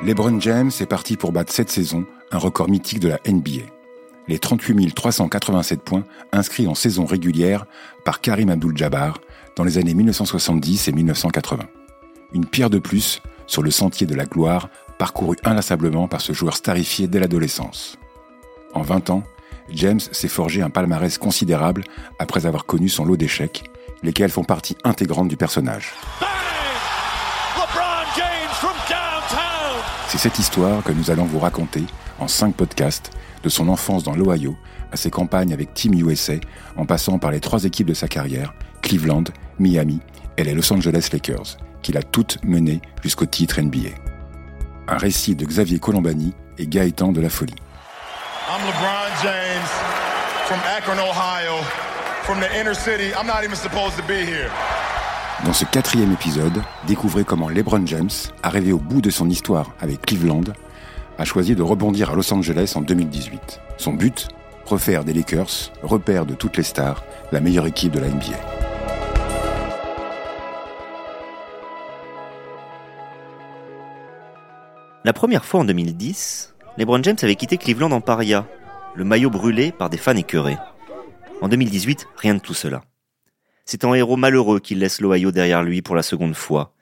LeBron James est parti pour battre cette saison un record mythique de la NBA. Les 38 387 points inscrits en saison régulière par Karim Abdul-Jabbar dans les années 1970 et 1980. Une pierre de plus sur le sentier de la gloire parcouru inlassablement par ce joueur starifié dès l'adolescence. En 20 ans, James s'est forgé un palmarès considérable après avoir connu son lot d'échecs, lesquels font partie intégrante du personnage. C'est cette histoire que nous allons vous raconter en cinq podcasts, de son enfance dans l'Ohio à ses campagnes avec Team USA, en passant par les trois équipes de sa carrière, Cleveland, Miami et les Los Angeles Lakers, qu'il a toutes menées jusqu'au titre NBA. Un récit de Xavier Colombani et Gaëtan de la Folie. I'm LeBron James from Akron, Ohio, from the city. I'm not even supposed to be here. Dans ce quatrième épisode, découvrez comment LeBron James, arrivé au bout de son histoire avec Cleveland, a choisi de rebondir à Los Angeles en 2018. Son but Refaire des Lakers, repère de toutes les stars, la meilleure équipe de la NBA. La première fois en 2010, LeBron James avait quitté Cleveland en paria, le maillot brûlé par des fans écœurés. En 2018, rien de tout cela. C'est un héros malheureux qui laisse l'Ohio derrière lui pour la seconde fois.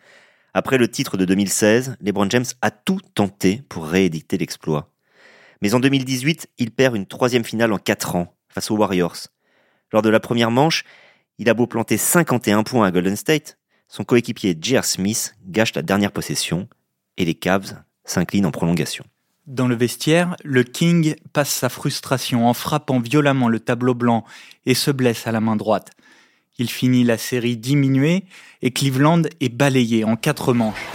Après le titre de 2016, LeBron James a tout tenté pour rééditer l'exploit. Mais en 2018, il perd une troisième finale en quatre ans face aux Warriors. Lors de la première manche, il a beau planter 51 points à Golden State, son coéquipier J.R. Smith gâche la dernière possession et les Cavs s'inclinent en prolongation. Dans le vestiaire, le King passe sa frustration en frappant violemment le tableau blanc et se blesse à la main droite. Il finit la série diminuée et Cleveland est balayé en quatre manches.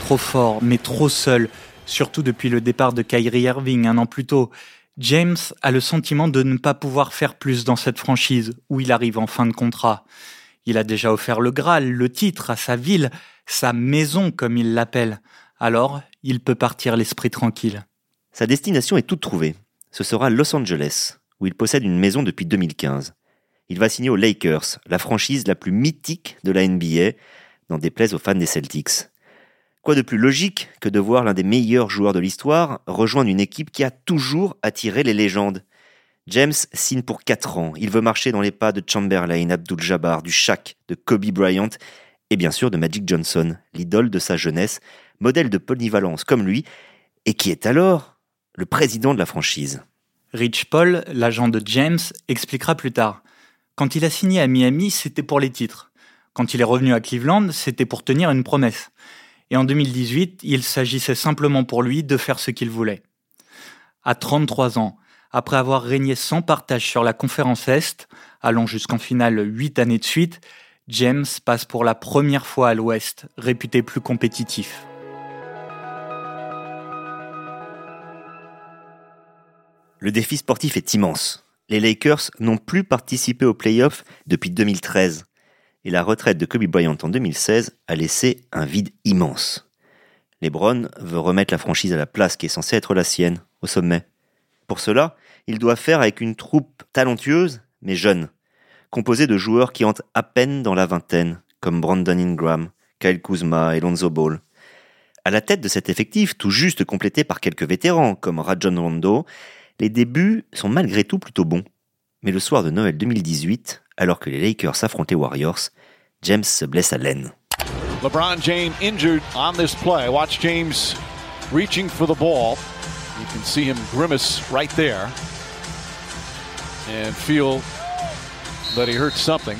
Trop fort, mais trop seul, surtout depuis le départ de Kyrie Irving un an plus tôt. James a le sentiment de ne pas pouvoir faire plus dans cette franchise où il arrive en fin de contrat. Il a déjà offert le Graal, le titre à sa ville, sa maison comme il l'appelle. Alors, il peut partir l'esprit tranquille. Sa destination est toute trouvée. Ce sera Los Angeles, où il possède une maison depuis 2015. Il va signer aux Lakers, la franchise la plus mythique de la NBA, n'en déplaise aux fans des Celtics. Quoi de plus logique que de voir l'un des meilleurs joueurs de l'histoire rejoindre une équipe qui a toujours attiré les légendes? James signe pour 4 ans. Il veut marcher dans les pas de Chamberlain, Abdul-Jabbar, du Shaq, de Kobe Bryant et bien sûr de Magic Johnson, l'idole de sa jeunesse, modèle de polyvalence comme lui, et qui est alors le président de la franchise? Rich Paul, l'agent de James, expliquera plus tard. Quand il a signé à Miami, c'était pour les titres. Quand il est revenu à Cleveland, c'était pour tenir une promesse. Et en 2018, il s'agissait simplement pour lui de faire ce qu'il voulait. À 33 ans, après avoir régné sans partage sur la conférence Est, allant jusqu'en finale huit années de suite, James passe pour la première fois à l'Ouest, réputé plus compétitif. Le défi sportif est immense. Les Lakers n'ont plus participé aux playoffs depuis 2013 et la retraite de Kobe Bryant en 2016 a laissé un vide immense. LeBron veut remettre la franchise à la place qui est censée être la sienne, au sommet. Pour cela, il doit faire avec une troupe talentueuse mais jeune, composée de joueurs qui entrent à peine dans la vingtaine, comme Brandon Ingram, Kyle Kuzma et Lonzo Ball. À la tête de cet effectif, tout juste complété par quelques vétérans comme Rajon Rondo, les débuts sont malgré tout plutôt bons. Mais le soir de Noël 2018, alors que les Lakers affrontent les Warriors, James se blesse à l'aine. LeBron James injured on this play. Watch James reaching for the ball. You can see him grimace right there and feel that something.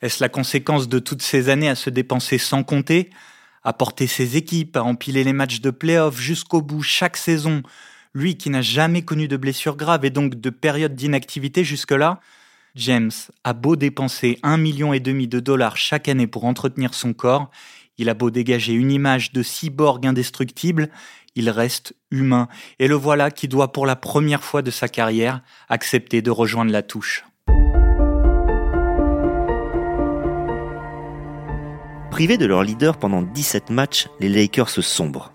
Est-ce la conséquence de toutes ces années à se dépenser sans compter, à porter ses équipes, à empiler les matchs de playoff jusqu'au bout chaque saison, lui qui n'a jamais connu de blessure grave et donc de période d'inactivité jusque-là James a beau dépenser un million et demi de dollars chaque année pour entretenir son corps, il a beau dégager une image de cyborg indestructible, il reste humain, et le voilà qui doit pour la première fois de sa carrière accepter de rejoindre la touche. Privés de leur leader pendant 17 matchs, les Lakers se sombrent.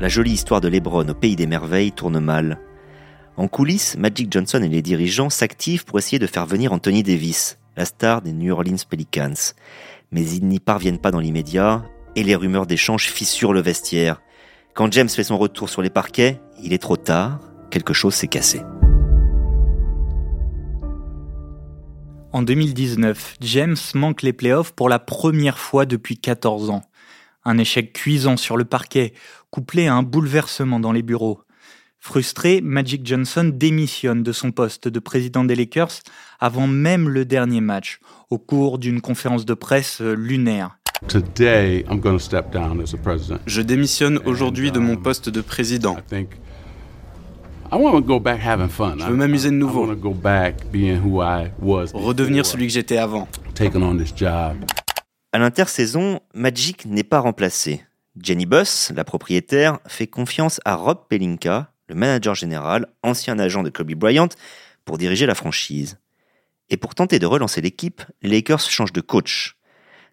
La jolie histoire de LeBron au pays des merveilles tourne mal. En coulisses, Magic Johnson et les dirigeants s'activent pour essayer de faire venir Anthony Davis, la star des New Orleans Pelicans. Mais ils n'y parviennent pas dans l'immédiat et les rumeurs d'échange fissurent le vestiaire. Quand James fait son retour sur les parquets, il est trop tard, quelque chose s'est cassé. En 2019, James manque les playoffs pour la première fois depuis 14 ans. Un échec cuisant sur le parquet, couplé à un bouleversement dans les bureaux. Frustré, Magic Johnson démissionne de son poste de président des Lakers avant même le dernier match, au cours d'une conférence de presse euh, lunaire. Je démissionne aujourd'hui de mon um, poste de président. Je veux m'amuser de nouveau. Redevenir celui que j'étais avant. À l'intersaison, Magic n'est pas remplacé. Jenny Buss, la propriétaire, fait confiance à Rob Pelinka, le manager général, ancien agent de Kobe Bryant, pour diriger la franchise. Et pour tenter de relancer l'équipe, les Lakers changent de coach.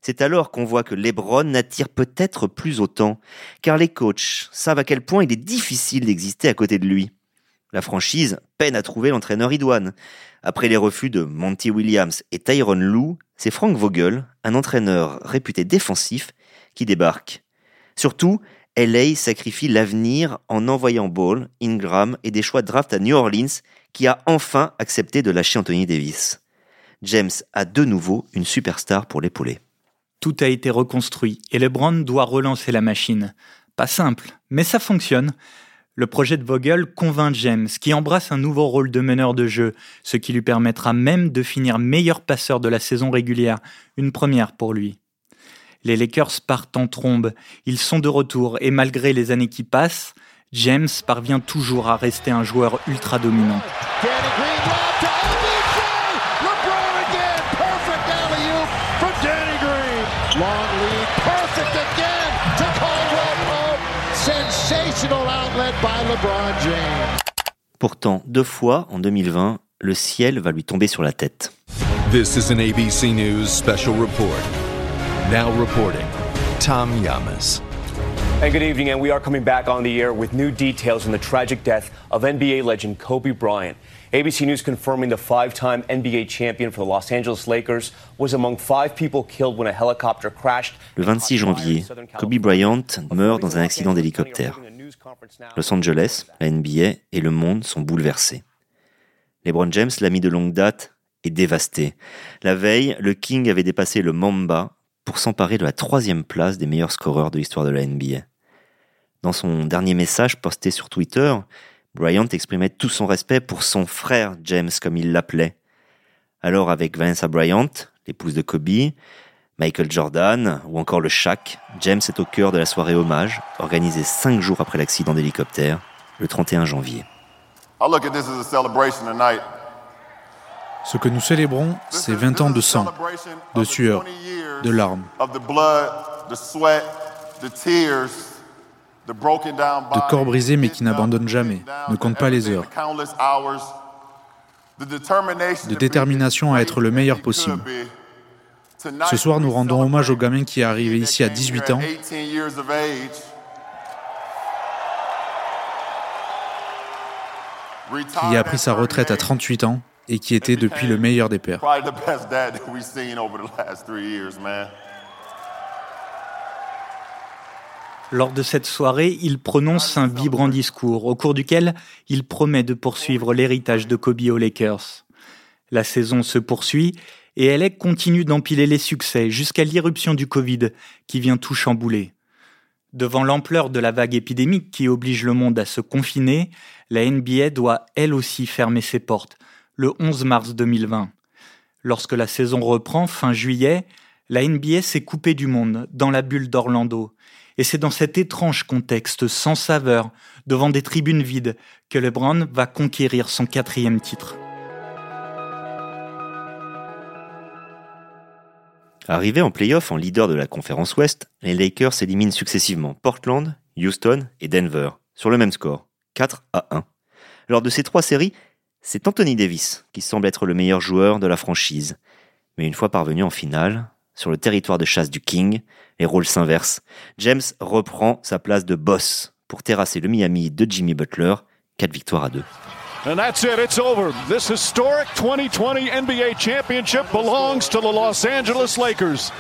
C'est alors qu'on voit que LeBron n'attire peut-être plus autant, car les coachs savent à quel point il est difficile d'exister à côté de lui. La franchise peine à trouver l'entraîneur idoine. Après les refus de Monty Williams et Tyron Lue, c'est Frank Vogel, un entraîneur réputé défensif, qui débarque. Surtout, LA sacrifie l'avenir en envoyant Ball, Ingram et des choix de draft à New Orleans, qui a enfin accepté de lâcher Anthony Davis. James a de nouveau une superstar pour l'épauler. Tout a été reconstruit et LeBron doit relancer la machine. Pas simple, mais ça fonctionne. Le projet de Vogel convainc James, qui embrasse un nouveau rôle de meneur de jeu, ce qui lui permettra même de finir meilleur passeur de la saison régulière, une première pour lui. Les Lakers partent en trombe, ils sont de retour et malgré les années qui passent, James parvient toujours à rester un joueur ultra dominant. Pourtant, deux fois en 2020, le ciel va lui tomber sur la tête. This is an ABC News special report. Now reporting, Tom Yamas. And good evening, and we are coming back on the air with new details on the tragic death of NBA legend Kobe Bryant. ABC News confirming the five-time NBA champion for the Los Angeles Lakers was among five people killed when a helicopter crashed. Le 26 janvier, Kobe Bryant meurt dans un accident d'hélicoptère. Los Angeles, la NBA et le monde sont bouleversés. LeBron James, l'ami de longue date, est dévasté. La veille, le King avait dépassé le Mamba pour s'emparer de la troisième place des meilleurs scoreurs de l'histoire de la NBA. Dans son dernier message posté sur Twitter, Bryant exprimait tout son respect pour son frère James, comme il l'appelait. Alors avec Vanessa Bryant, l'épouse de Kobe, Michael Jordan ou encore le Shaq, James est au cœur de la soirée hommage, organisée cinq jours après l'accident d'hélicoptère, le 31 janvier. Ce que nous célébrons, c'est 20 ans de sang, de sueur, de larmes, de corps brisés mais qui n'abandonnent jamais, ne comptent pas les heures, de détermination à être le meilleur possible. Ce soir, nous rendons hommage au gamin qui est arrivé ici à 18 ans qui a pris sa retraite à 38 ans et qui était depuis le meilleur des pères. Lors de cette soirée, il prononce un vibrant discours au cours duquel il promet de poursuivre l'héritage de Kobe aux Lakers. La saison se poursuit et LA continue d'empiler les succès jusqu'à l'irruption du Covid qui vient tout chambouler. Devant l'ampleur de la vague épidémique qui oblige le monde à se confiner, la NBA doit elle aussi fermer ses portes le 11 mars 2020. Lorsque la saison reprend fin juillet, la NBA s'est coupée du monde dans la bulle d'Orlando. Et c'est dans cet étrange contexte sans saveur, devant des tribunes vides, que LeBron va conquérir son quatrième titre. Arrivés en playoff en leader de la conférence Ouest, les Lakers éliminent successivement Portland, Houston et Denver, sur le même score, 4 à 1. Lors de ces trois séries, c'est Anthony Davis qui semble être le meilleur joueur de la franchise. Mais une fois parvenu en finale, sur le territoire de chasse du King, les rôles s'inversent. James reprend sa place de boss pour terrasser le Miami de Jimmy Butler, 4 victoires à 2. And that's it, it's over. This historic 2020 NBA championship belongs to the Los Angeles Lakers.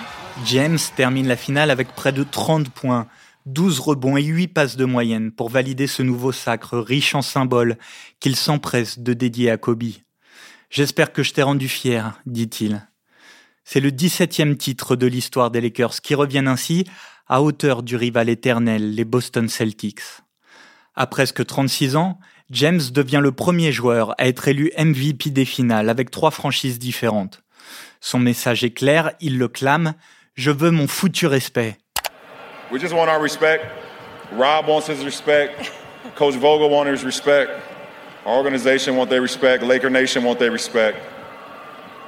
James termine la finale avec près de 30 points, 12 rebonds et 8 passes de moyenne pour valider ce nouveau sacre riche en symboles qu'il s'empresse de dédier à Kobe. J'espère que je t'ai rendu fier, dit-il. C'est le 17e titre de l'histoire des Lakers qui reviennent ainsi à hauteur du rival éternel, les Boston Celtics. À presque 36 ans, James devient le premier joueur à être élu MVP des finales avec trois franchises différentes. Son message est clair, il le clame Je veux mon foutu respect. We just want our respect. Rob wants his respect. Coach Vogel wants his respect. Our organization wants their respect. Laker Nation wants their respect.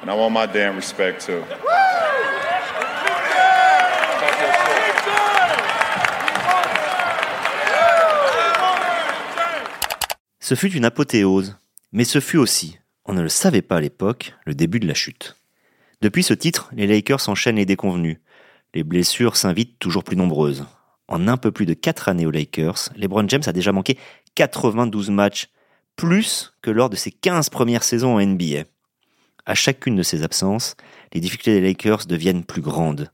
And I want my damn respect too. Ce fut une apothéose, mais ce fut aussi, on ne le savait pas à l'époque, le début de la chute. Depuis ce titre, les Lakers enchaînent les déconvenus. Les blessures s'invitent toujours plus nombreuses. En un peu plus de 4 années aux Lakers, LeBron James a déjà manqué 92 matchs, plus que lors de ses 15 premières saisons en NBA. À chacune de ces absences, les difficultés des Lakers deviennent plus grandes.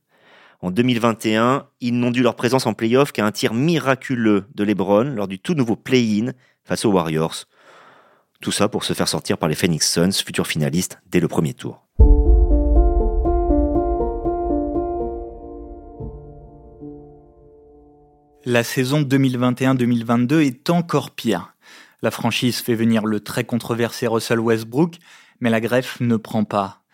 En 2021, ils n'ont dû leur présence en playoff qu'à un tir miraculeux de LeBron lors du tout nouveau play-in face aux Warriors. Tout ça pour se faire sortir par les Phoenix Suns, futurs finalistes, dès le premier tour. La saison 2021-2022 est encore pire. La franchise fait venir le très controversé Russell Westbrook, mais la greffe ne prend pas.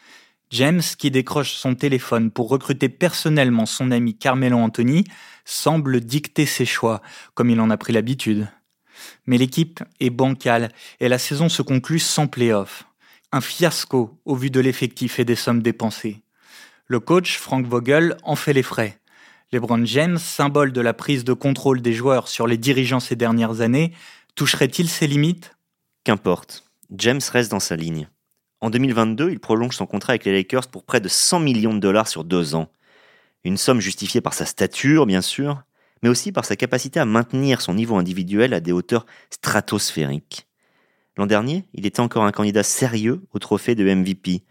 James, qui décroche son téléphone pour recruter personnellement son ami Carmelo Anthony, semble dicter ses choix, comme il en a pris l'habitude. Mais l'équipe est bancale et la saison se conclut sans play-off. Un fiasco au vu de l'effectif et des sommes dépensées. Le coach, Frank Vogel, en fait les frais. LeBron James, symbole de la prise de contrôle des joueurs sur les dirigeants ces dernières années, toucherait-il ses limites? Qu'importe, James reste dans sa ligne. En 2022, il prolonge son contrat avec les Lakers pour près de 100 millions de dollars sur deux ans. Une somme justifiée par sa stature, bien sûr, mais aussi par sa capacité à maintenir son niveau individuel à des hauteurs stratosphériques. L'an dernier, il était encore un candidat sérieux au trophée de MVP.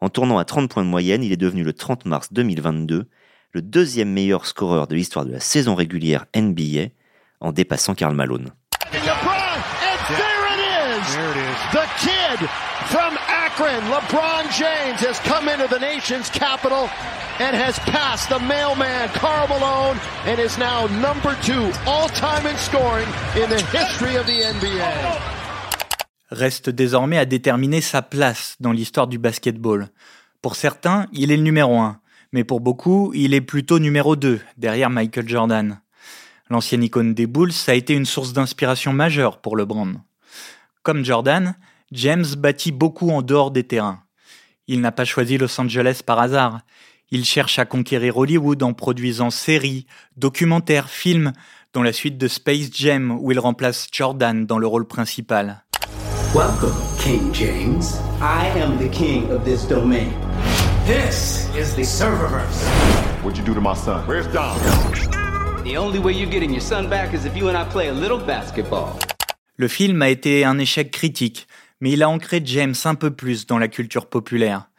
En tournant à 30 points de moyenne, il est devenu le 30 mars 2022 le deuxième meilleur scoreur de l'histoire de la saison régulière NBA, en dépassant Karl Malone. Akron, LeBron James has come into the nation's capital and has passed the mailman Carl Malone and is now number two all-time in scoring in the history of the NBA. Reste désormais à déterminer sa place dans l'histoire du basketball. Pour certains, il est le numéro un, mais pour beaucoup, il est plutôt numéro 2, derrière Michael Jordan. L'ancienne icône des Bulls a été une source d'inspiration majeure pour LeBron. Comme Jordan, James bâtit beaucoup en dehors des terrains. Il n'a pas choisi Los Angeles par hasard. Il cherche à conquérir Hollywood en produisant séries, documentaires, films, dont la suite de Space Jam où il remplace Jordan dans le rôle principal. Welcome, King James. I am the king of this domain. This is the serververse. What'd you do to my son? Where's Dom? The only way you're getting your son back is if you and I play a little basketball. Le film a été un échec critique, mais il a ancré James un peu plus dans la culture populaire.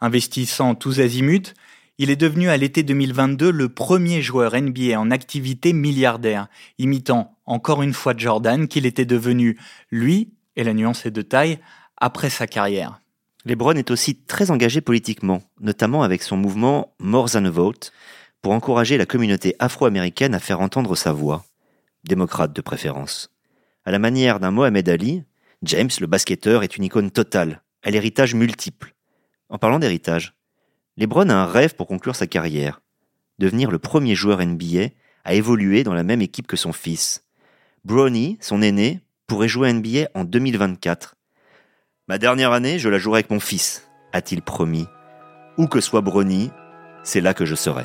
Investissant tous azimuts, il est devenu à l'été 2022 le premier joueur NBA en activité milliardaire, imitant encore une fois Jordan qu'il était devenu, lui, et la nuance est de taille, après sa carrière. LeBron est aussi très engagé politiquement, notamment avec son mouvement More Than a Vote, pour encourager la communauté afro-américaine à faire entendre sa voix, démocrate de préférence. À la manière d'un Mohamed Ali, James, le basketteur, est une icône totale, à l'héritage multiple. En parlant d'héritage, LeBron a un rêve pour conclure sa carrière, devenir le premier joueur NBA à évoluer dans la même équipe que son fils. Bronny, son aîné, pourrait jouer NBA en 2024. Ma dernière année, je la jouerai avec mon fils, a-t-il promis. Où que soit Bronny, c'est là que je serai.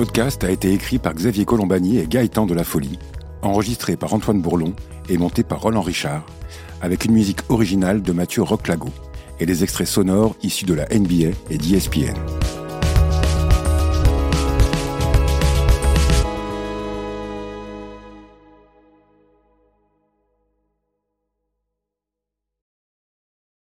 Podcast a été écrit par Xavier Colombani et Gaëtan de la Folie, enregistré par Antoine Bourlon et monté par Roland Richard, avec une musique originale de Mathieu Roclago et des extraits sonores issus de la NBA et d'ESPN.